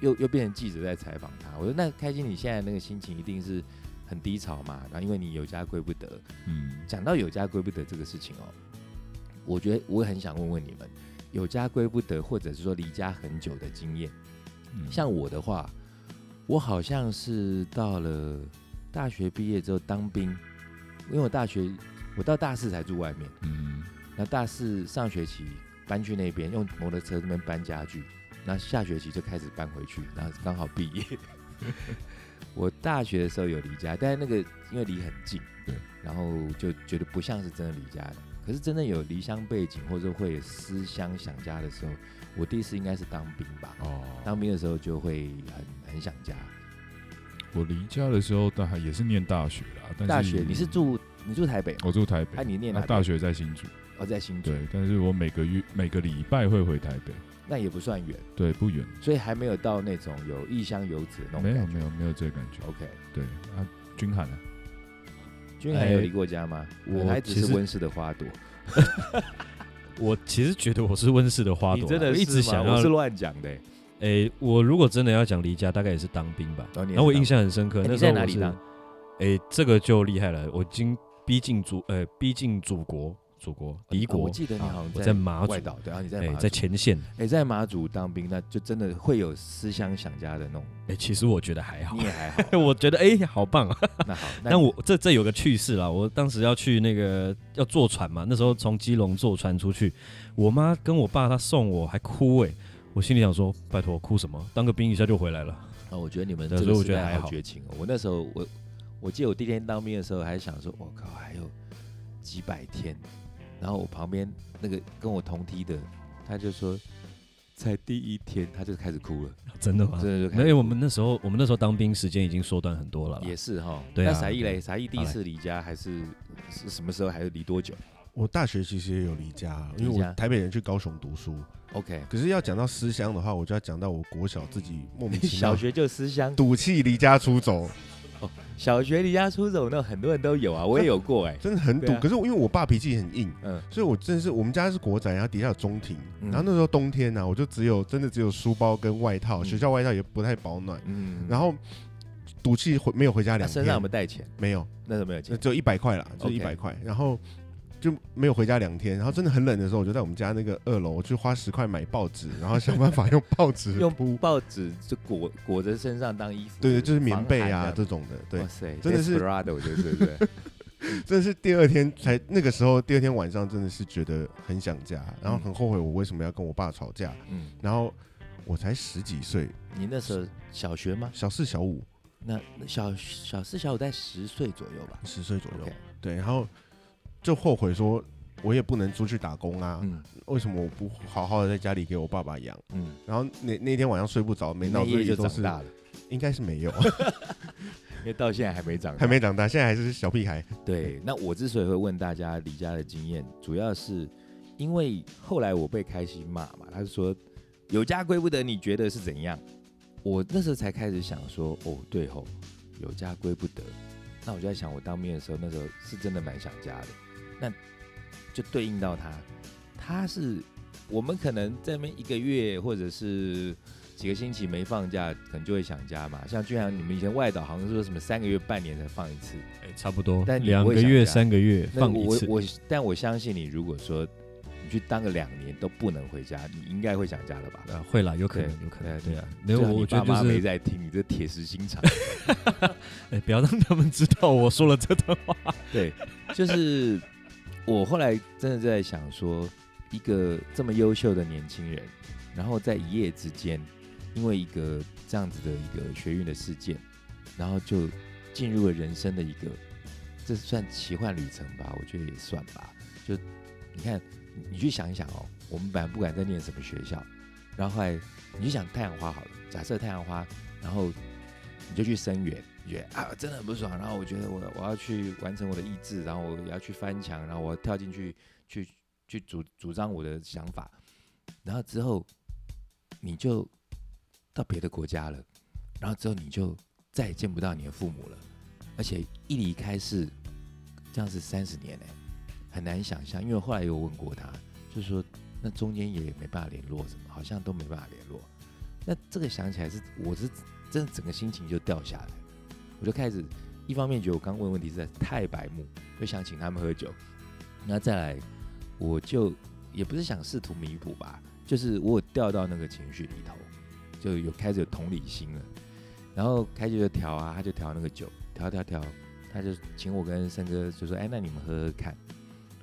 又又变成记者在采访他。我说，那开心，你现在那个心情一定是很低潮嘛？然后因为你有家归不得，嗯，讲到有家归不得这个事情哦，我觉得我也很想问问你们，有家归不得，或者是说离家很久的经验。嗯像我的话，我好像是到了大学毕业之后当兵，因为我大学我到大四才住外面，嗯那大四上学期搬去那边，用摩托车那边搬家具，那下学期就开始搬回去，然后刚好毕业。我大学的时候有离家，但是那个因为离很近，对，然后就觉得不像是真的离家的。可是真的有离乡背景或者会有思乡想家的时候，我第一次应该是当兵吧。哦，当兵的时候就会很很想家。我离家的时候，但还也是念大学啦。但是大学你是住你住台北？我住台北，啊，你念哪大学在新竹，哦，在新竹，对，但是我每个月每个礼拜会回台北，那也不算远，对，不远，所以还没有到那种有异乡游子的那种没有感觉没有没有这个感觉，OK，对啊，君涵啊，君涵有离过家吗？我还只其实是温室的花朵。我其实觉得我是温室的花朵啊，你真的一直想要我是。乱讲的欸。诶，我如果真的要讲离家，大概也是当兵吧。然后我印象很深刻，那时候我是在哪里当？诶，这个就厉害了，我已经逼近祖，呃，逼近祖国，祖国敌国。哦我记得你啊好像我在马祖对啊，你在诶，马祖在前线。哎，在马祖当兵，那就真的会有思乡想家的那种。诶，其实我觉得还好你，也还好，我觉得哎，好棒啊。那好，那但我这这有个趣事啦，我当时要去那个要坐船嘛，那时候从基隆坐船出去，我妈跟我爸他送我还哭哎，我心里想说，拜托哭什么，当个兵一下就回来了。啊，我觉得你们所以我觉得还好绝情哦。我那时候我我记得我第一天当兵的时候，还想说，我靠，还有几百天。然后我旁边那个跟我同梯的，他就说，才第一天他就开始哭了，真的吗？真的就开始没有，我哭们那时候我们那时候当兵时间已经缩短很多了啦。也是哈。对啊那才艺嘞，才艺第一次离家还是是什么时候？还是离多久我大学其实也有离家，因为离家我台北人去高雄读书。？OK，可是要讲到思乡的话，我就要讲到我国小自己莫名其妙 小学就思乡，赌气离家出走，小学离家出走，那很多人都有啊，我也有过哎。真的很堵。啊可是我因为我爸脾气很硬，嗯，所以我真的是我们家是国宅，然后底下有中庭，嗯然后那时候冬天呢、我就只有真的只有书包跟外套，嗯学校外套也不太保暖，嗯，然后赌气回没有回家两天身上有，没有带钱？没有，那时候没有钱。只有一百块啦，就 OK 一百块，然后就没有回家两天，然后真的很冷的时候，我就在我们家那个二楼，我去花十块买报纸，然后想办法用报纸 用，报纸就裹裹着身上当衣服，对对，就是棉被啊这种的，对哇，塞，真的是 Desperado，就是对不对？真的是第二天才那个时候，第二天晚上真的是觉得很想家，然后很后悔我为什么要跟我爸吵架，嗯，然后我才十几岁，你那时候小学吗？小四小五，那那小小四小五在十岁左右吧。十岁左右。对，然后就后悔说，我也不能出去打工啊，嗯为什么我不好好的在家里给我爸爸养？嗯然后那那天晚上睡不着，没脑那夜就子里都是，长大了，应该是没有，因为到现在还没长大，还没长大，现在还是小屁孩。对，那我之所以会问大家离家的经验，主要是因为后来我被开心骂嘛，他就说有家归不得，你觉得是怎样？我那时候才开始想说，哦，对吼，有家归不得。那我就在想，我当兵的时候，那时候是真的蛮想家的。那就对应到他，他是我们可能在那边一个月或者是几个星期没放假，可能就会想家嘛。像就像你们以前外岛好像说什么三个月、半年才放一次，哎，差不多，但两个月、三个月那放一次。我我，但我相信你，如果说你去当个两年都不能回家，你应该会想家了吧？啊，会啦，有可能，有可能，对对啊。没有，我你爸妈觉得就是，没在听，你这铁石心肠。哎，不要让他们知道我说了这段话。对，就是我后来真的在想说，一个这么优秀的年轻人，然后在一夜之间，因为一个这样子的一个学运的事件，然后就进入了人生的一个，这算奇幻旅程吧？我觉得也算吧。就你看，你去想一想哦，我们本来不管在念什么学校，然后后来你就想太阳花好了，假设太阳花，然后你就去声援，觉啊真的很不爽，然后我觉得我我要去完成我的意志，然后我要去翻墙，然后我跳进去去去主主张我的想法，然后之后你就到别的国家了，然后之后你就再也见不到你的父母了，而且一离开是这样是三十年哎、很难想象，因为后来有问过他，就是说那中间也没办法联络，什么好像都没办法联络。那这个想起来是，我是真的整个心情就掉下来，我就开始一方面觉得我刚问问题实在是太白目，就想请他们喝酒，那再来我就也不是想试图弥补吧，就是我有掉到那个情绪里头，就有开始有同理心了。然后开始就调啊，他就调那个酒，调调调，他就请我跟森哥就说：“哎，那你们喝喝看。”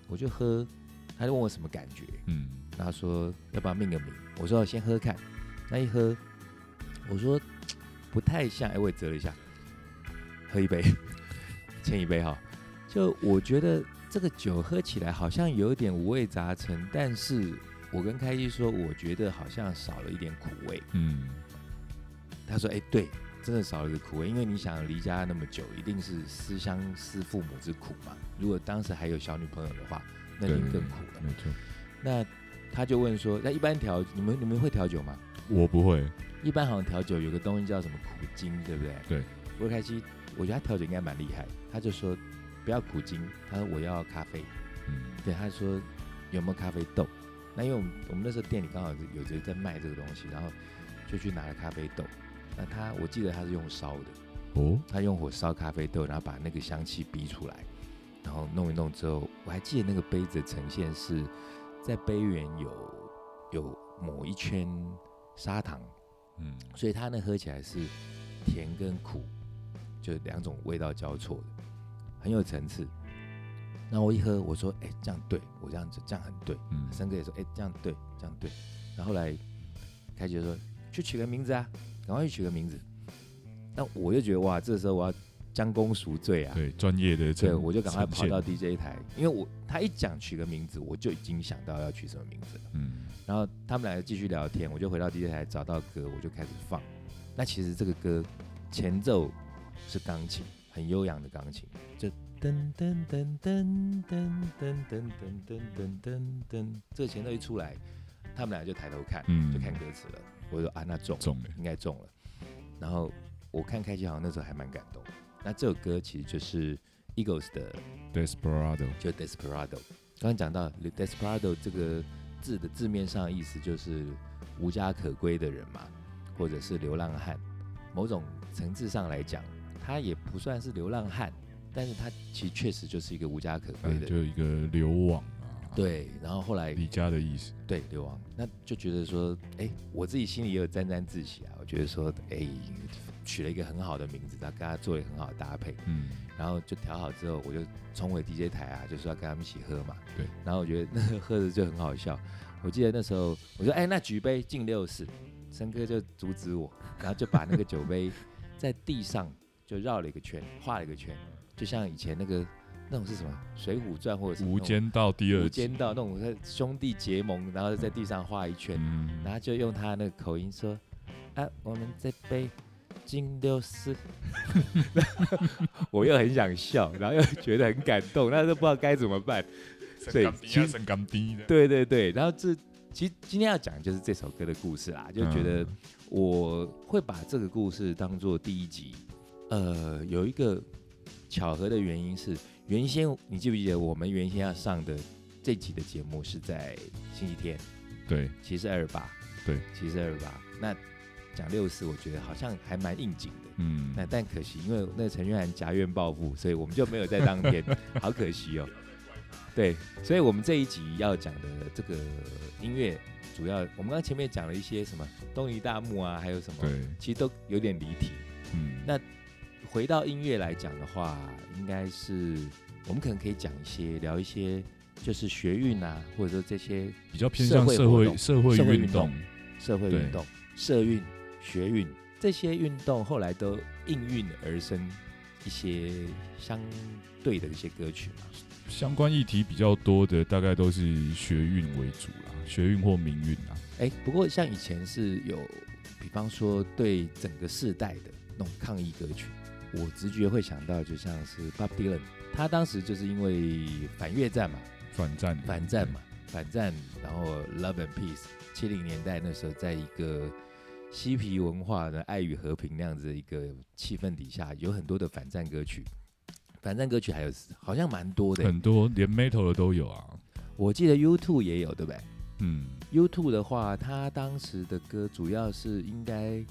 我就喝，他就问我什么感觉，嗯，然后说要不要命个名？我说先喝看。那一喝，我说 不太像，哎，我也折了一下，喝一杯，欠一杯哈。就我觉得这个酒喝起来好像有点五味杂陈，但是我跟开机说，我觉得好像少了一点苦味。嗯，他说：“哎、对，真的少了一个苦味，因为你想离家那么久，一定是思乡思父母之苦嘛。如果当时还有小女朋友的话，那对你更苦了。没错，那他就问说：那一般调你们你们会调酒吗？我不会，一般好像调酒有个东西叫什么苦精，对不对？对。我开心，我觉得他调酒应该蛮厉害。他就说不要苦精，他说我要咖啡。嗯，对，他说有没有咖啡豆？那因为我们我们那时候店里刚好有人在卖这个东西，然后就去拿了咖啡豆。那他我记得他是用烧的。哦，他用火烧咖啡豆，然后把那个香气逼出来，然后弄一弄之后，我还记得那个杯子的呈现是在杯缘有有抹一圈砂糖，嗯，所以它那喝起来是甜跟苦，就两种味道交错的，很有层次。那我一喝，我说：“哎、这样对我这样子这样很对。”嗯，森哥也说：“哎、这样对，这样对。”然后后来开姐就说：“去取个名字啊，赶快去取个名字。”那我就觉得哇，这时候我要将功赎罪啊，对，专业的对，呈我就赶快跑到 DJ 台，因为我他一讲取个名字，我就已经想到要取什么名字了。嗯，然后他们两个继续聊天，我就回到 DJ 台找到歌，我就开始放。那其实这个歌前奏是钢琴，很悠扬的钢琴，就噔噔噔噔噔噔噔噔噔噔噔噔，这个前奏一出来，他们俩就抬头看，嗯就看歌词了。我说啊，那中，中了，应该中了。然后我看开心好像那时候还蛮感动。那这首歌其实就是 Eagles 的 Desperado，就 Desperado。刚刚讲到 Desperado 这个字的字面上的意思就是无家可归的人嘛，或者是流浪汉。某种层次上来讲，他也不算是流浪汉，但是他其实确实就是一个无家可归嗯，的人。就一个流亡啊，，对，然后后来离家的意思，对流亡，那就觉得说，哎，我自己心里也有沾沾自喜啊。我觉得说，哎，取了一个很好的名字，他跟他做了一个很好的搭配。嗯，然后就调好之后，我就冲回 DJ 台啊，就说要跟他们一起喝嘛。对。然后我觉得 那个喝的就很好笑。我记得那时候我说：“哎，那举杯敬六四。”森哥就阻止我，然后就把那个酒杯 在地上就绕了一个圈，画了一个圈，就像以前那个那种是什么《水浒传》或者是无间道第二集间，道那种在兄弟结盟，然后在地上画一圈，嗯然后就用他那个口音说：“啊，我们这杯金六四。”我又很想笑，然后又觉得很感动，但是不知道该怎么办。对升其实对对对，然后这其实今天要讲就是这首歌的故事啦，就觉得嗯我会把这个故事当做第一集。呃，有一个巧合的原因是，原先你记不记得我们原先要上的这集的节目是在星期天，对其实二八，对，其实二八。那讲六四，我觉得好像还蛮应景的。嗯，那但可惜，因为那个陈俊涵夹院报复，所以我们就没有在当天，好可惜哦。对，所以我们这一集要讲的这个音乐，主要我们刚刚前面讲了一些什么东夷大木啊，还有什么，对，其实都有点离题。嗯，那回到音乐来讲的话，应该是我们可能可以讲一些聊一些，就是学运啊，或者说这些比较偏向社社会社会运运动动，社会运动、社运、学运这些运动，后来都应运而生一些相对的一些歌曲嘛。相关议题比较多的，大概都是学运为主啦，学运或民运啦。哎，不过像以前是有，比方说对整个世代的那种抗议歌曲，我直觉会想到，就像是 Bob Dylan，他当时就是因为反越战嘛，反战，反战嘛，反战，然后 Love and Peace，七零年代那时候，在一个嬉皮文化的爱与和平那样子的一个气氛底下，有很多的反战歌曲。反战歌曲还有好像蛮多的，很多连 metal 的都有啊。我记得 U2 也有，对不对嗯，？U2 的话，他当时的歌主要是应该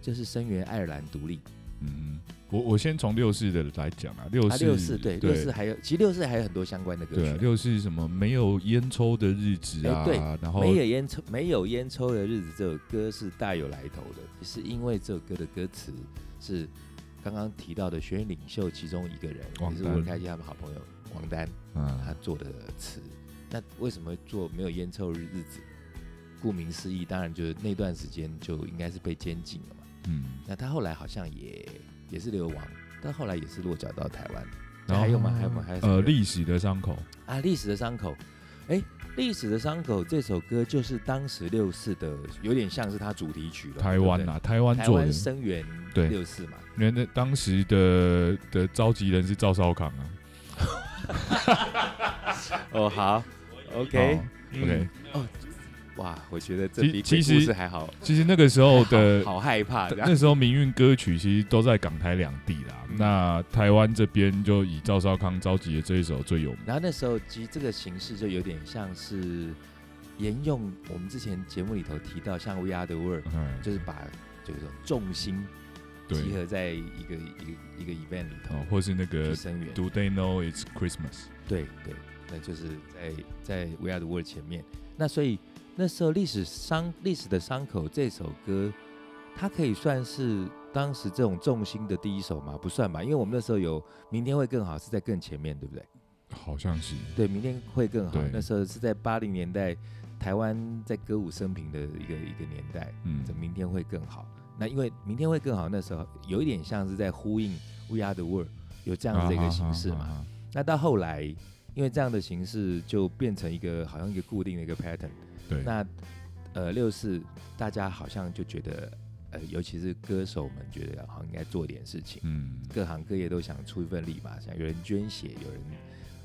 就是声援爱尔兰独立。嗯，我我先从六四的来讲啊，六啊，四六四对六四还有，其实六四还有很多相关的歌对啊，曲。六四什么没有烟抽的日子啊，哎对然后没有烟抽，没有烟抽的日子，这首歌是大有来头的，是因为这首歌的歌词是刚刚提到的学院领袖其中一个人，也是文开心他们好朋友王丹嗯他嗯，做的词。那为什么做没有烟抽的日子？顾名思义，当然就是那段时间就应该是被监禁了嘛。嗯，那他后来好像也也是流亡，但后来也是落脚到台湾。然后还有吗？还有吗？还有呃，历史的伤口，啊，历史的伤口，哎，历史的伤口这首歌就是当时六四的，有点像是它主题曲了。台湾啊，台湾对，台湾做的，声援对六四嘛。因为那当时的的召集人是赵少康啊。哦，好，OK，好嗯 OK，哇，我觉得这其比鬼其实还好，其实那个时候 的好好害怕那时候民运歌曲其实都在港台两地啦。嗯那台湾这边就以赵少康召集的这一首最有名。然后那时候其实这个形式就有点像是沿用我们之前节目里头提到，像 We Are the World，嗯，就是把就是说重心对集合在一个一个一个 event 里头哦，或是那个。Do they know it's Christmas？对对，那就是在在 We Are the World 前面。那所以那时候历史伤历史的伤口这首歌，它可以算是当时这种重心的第一首吗？不算吧，因为我们那时候有明天会更好是在更前面，对不对？好像是。对，明天会更好。那时候是在八零年代，台湾在歌舞升平的一个一个年代，嗯这明天会更好。那因为明天会更好，那时候有一点像是在呼应 We Are the World 有这样子的一个形式嘛。啊啊啊啊那到后来，因为这样的形式就变成一个好像一个固定的一个 pattern。对，那呃六四大家好像就觉得，呃，尤其是歌手们觉得好像应该做点事情，嗯，各行各业都想出一份力嘛，像有人捐血，有人，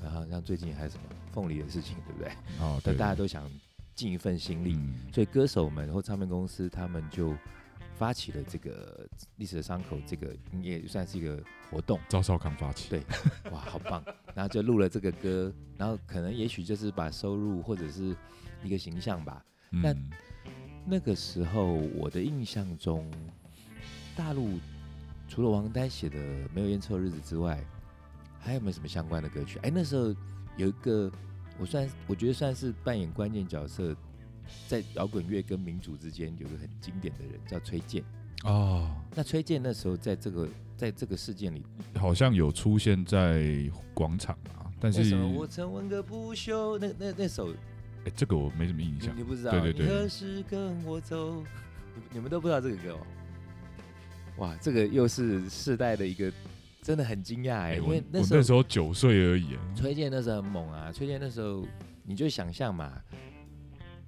然后像最近还有什么凤梨的事情，对不对？哦，对，对，大家都想尽一份心力，嗯所以歌手们或唱片公司他们就发起了这个历史的伤口这个也算是一个活动。赵少康发起。对哇，好棒！然后就录了这个歌，然后可能也许就是把收入或者是一个形象吧。那嗯那个时候我的印象中，大陆除了王丹写的《没有烟抽的日子》之外，还有没有什么相关的歌曲？哎，那时候有一个我算我觉得算是扮演关键角色，在摇滚乐跟民主之间有个很经典的人叫崔健。哦，那崔健那时候在这个在这个事件里好像有出现在广场啊，但是为什么我曾问个不休？那那那首哎，这个我没什么印象。你你不知道？对对对你何时跟我走？你你们都不知道这个歌哦？哇，这个又是世代的一个真的很惊讶哎，哎，因为那时候那时候九岁而已，崔健那时候很猛啊，崔健那时候你就想象嘛，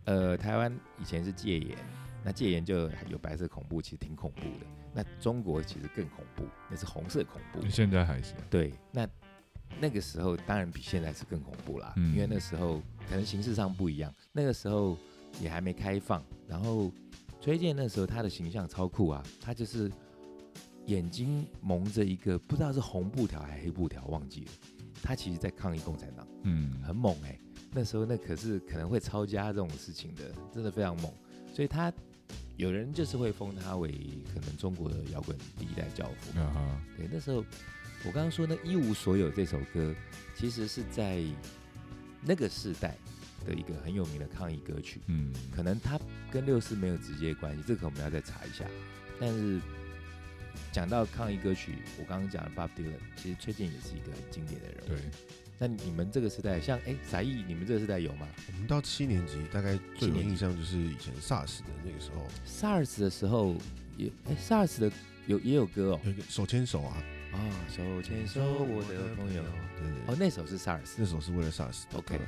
呃，台湾以前是戒严，那戒严就有白色恐怖，其实挺恐怖的。那中国其实更恐怖，那是红色恐怖。现在还是对，那那个时候当然比现在是更恐怖啦，嗯因为那时候可能形式上不一样，那个时候也还没开放。然后崔健那时候他的形象超酷啊，他就是眼睛蒙着一个不知道是红布条还是黑布条，忘记了。他其实在抗议共产党。嗯很猛哎、那时候那可是可能会抄家这种事情的，真的非常猛。所以他有人就是会封他为可能中国的摇滚第一代教父。啊哈，对，那时候我刚刚说那一无所有这首歌，其实是在那个时代的一个很有名的抗议歌曲。嗯，可能他跟六四没有直接关系，这个我们要再查一下。但是讲到抗议歌曲，我刚刚讲的 Bob Dylan，其实崔健也是一个很经典的人物。对，那你们这个时代，像哎，撒艺，你们这个时代有吗我们到七年级，大概最有印象就是以前 SARS 的那个时候，？SARS 的时候也哎，SARS 的有也有歌哦。有一个手牵手啊，啊，手牵手，我的朋友。对对哦，那首是 SARS。那首是为了 SARS 的 OK 歌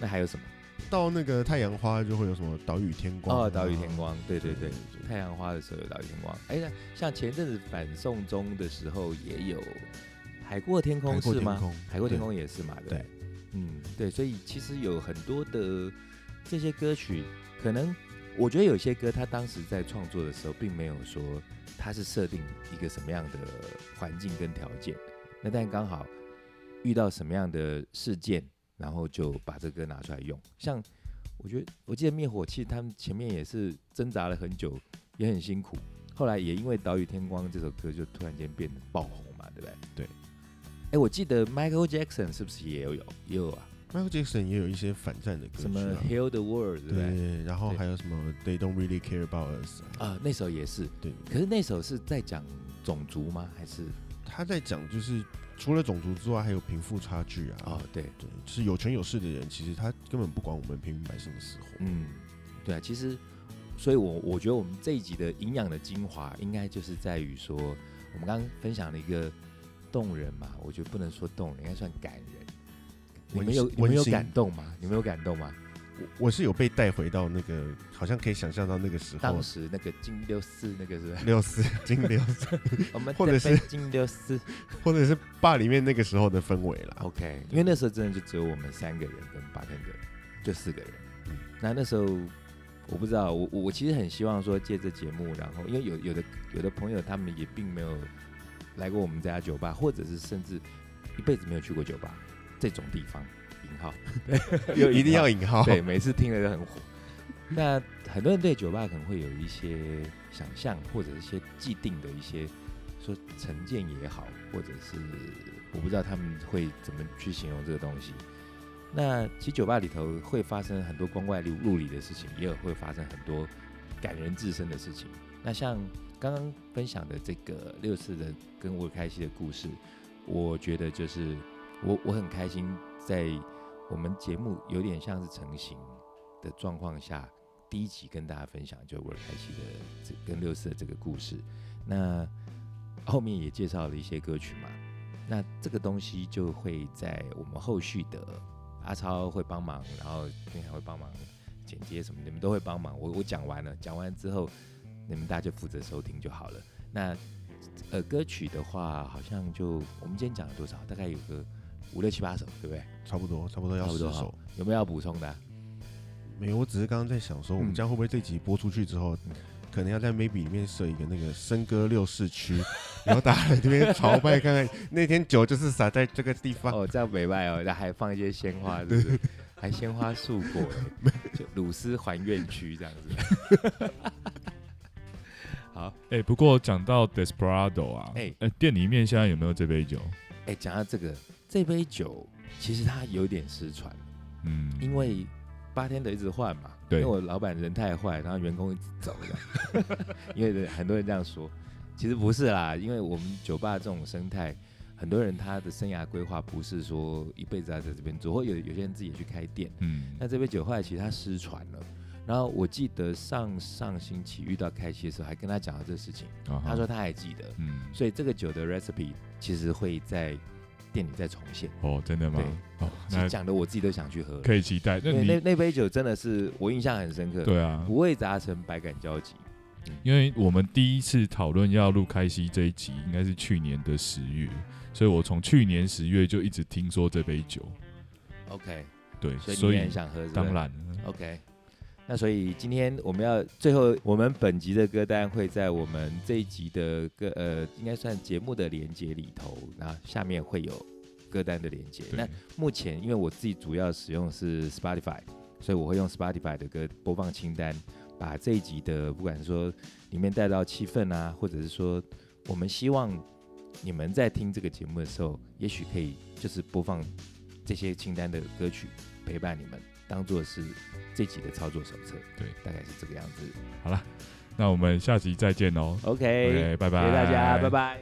那还有什么？到那个太阳花就会有什么岛屿天光啊哦，岛屿天光，对对对，对太阳花的时候有岛屿天光。哎，那像前阵子反送中的时候也有海阔天空是吗海阔天空也是嘛，对？嗯，对，所以其实有很多的这些歌曲，可能我觉得有些歌，他当时在创作的时候，并没有说他是设定一个什么样的环境跟条件，那但刚好遇到什么样的事件，然后就把这歌拿出来用。像我觉得，我记得灭火器他们前面也是挣扎了很久，也很辛苦，后来也因为《岛屿天光》这首歌，就突然间变得爆红嘛，对不对？对。哎，我记得 Michael Jackson 是不是也有有也有啊？Michael Jackson 也有一些反战的歌曲、啊，什么 Heal the World，对不对？对，然后还有什么 They Don't Really Care About Us 啊，啊，那首也是。对，可是那首是在讲种族吗？还是？他在讲就是除了种族之外，还有贫富差距啊，哦，对，对，就是有权有势的人，其实他根本不管我们平民百姓的死活。嗯，对啊，其实，所以我我觉得我们这一集的营养的精华，应该就是在于说，我们刚刚分享了一个动人嘛，我觉得不能说动人，应该算感人。你们有你们有感动吗？你们有感动吗？我我是有被带回到那个，好像可以想象到那个时候当，时那个金六四那个是六四 金六四，我们或者是金六四或者是坝里面那个时候的氛围啦。，OK，因为那时候真的就只有我们三个人跟八天的，就四个人。嗯那那时候我不知道，我我我其实很希望说借这节目，然后因为有有的有的朋友他们也并没有来过我们这家酒吧，或者是甚至一辈子没有去过酒吧这种地方，引号，有一定要引号对，每次听了都很火。那很多人对酒吧可能会有一些想象，或者一些既定的一些说成见也好，或者是我不知道他们会怎么去形容这个东西。那其实酒吧里头会发生很多光怪陆陆离的事情，也有会发生很多感人至深的事情。那像刚刚分享的这个六次的跟我开心的故事，我觉得就是我我很开心，在我们节目有点像是成型的状况下，第一集跟大家分享就我开心的这跟六四的这个故事。那后面也介绍了一些歌曲嘛，那这个东西就会在我们后续的阿超会帮忙，然后君还会帮忙剪接什么，你们都会帮忙。我我讲完了，讲完之后你们大家就负责收听就好了。那呃歌曲的话，好像就我们今天讲了多少？大概有个五六七八首，对不对？差不多差不多要差不多首。有没有要补充的啊、没有，我只是刚刚在想说，我们嗯这样会不会这集播出去之后，嗯可能要在 maybe 里面设一个那个笙歌六市区，然后大家来这边朝拜看看，那天酒就是洒在这个地方。哦，这样美拜哦，然后还放一些鲜花，是不是？还鲜花素果，就鲁斯还愿区这样子。好，哎，不过讲到 Desperado 啊，哎哎，店里面现在有没有这杯酒？哎，讲到这个，这杯酒其实它有点失传，嗯，因为八天的一直换嘛，对因为我老板人太坏，然后员工一直走的，因为很多人这样说，其实不是啦，因为我们酒吧这种生态，很多人他的生涯规划不是说一辈子要在这边做，或有有些人自己也去开店，嗯，那这杯酒后来其实它失传了，然后我记得上上星期遇到凯西的时候，还跟他讲了这个事情，他说他还记得，嗯，所以这个酒的 recipe 其实会在店里再重现。哦，真的吗？哦，讲的我自己都想去喝了，可以期待。那那那杯酒真的是我印象很深刻，对啊，五味杂陈，百感交集。因为我们第一次讨论要录开西这一集，应该是去年的十月，所以我从去年十月就一直听说这杯酒，OK，对，所以所以想喝，当然 OK，那所以今天我们要最后，我们本集的歌单会在我们这一集的歌呃，应该算节目的连接里头，那下面会有歌单的连接。那目前因为我自己主要使用的是 Spotify，所以我会用 Spotify 的歌播放清单，把这一集的不管说里面带到气氛啊，或者是说我们希望你们在听这个节目的时候，也许可以就是播放这些清单的歌曲陪伴你们，当做是这集的操作手册，对，大概是这个样子。好了，那我们下集再见哦。OK，拜拜。谢谢大家，拜拜。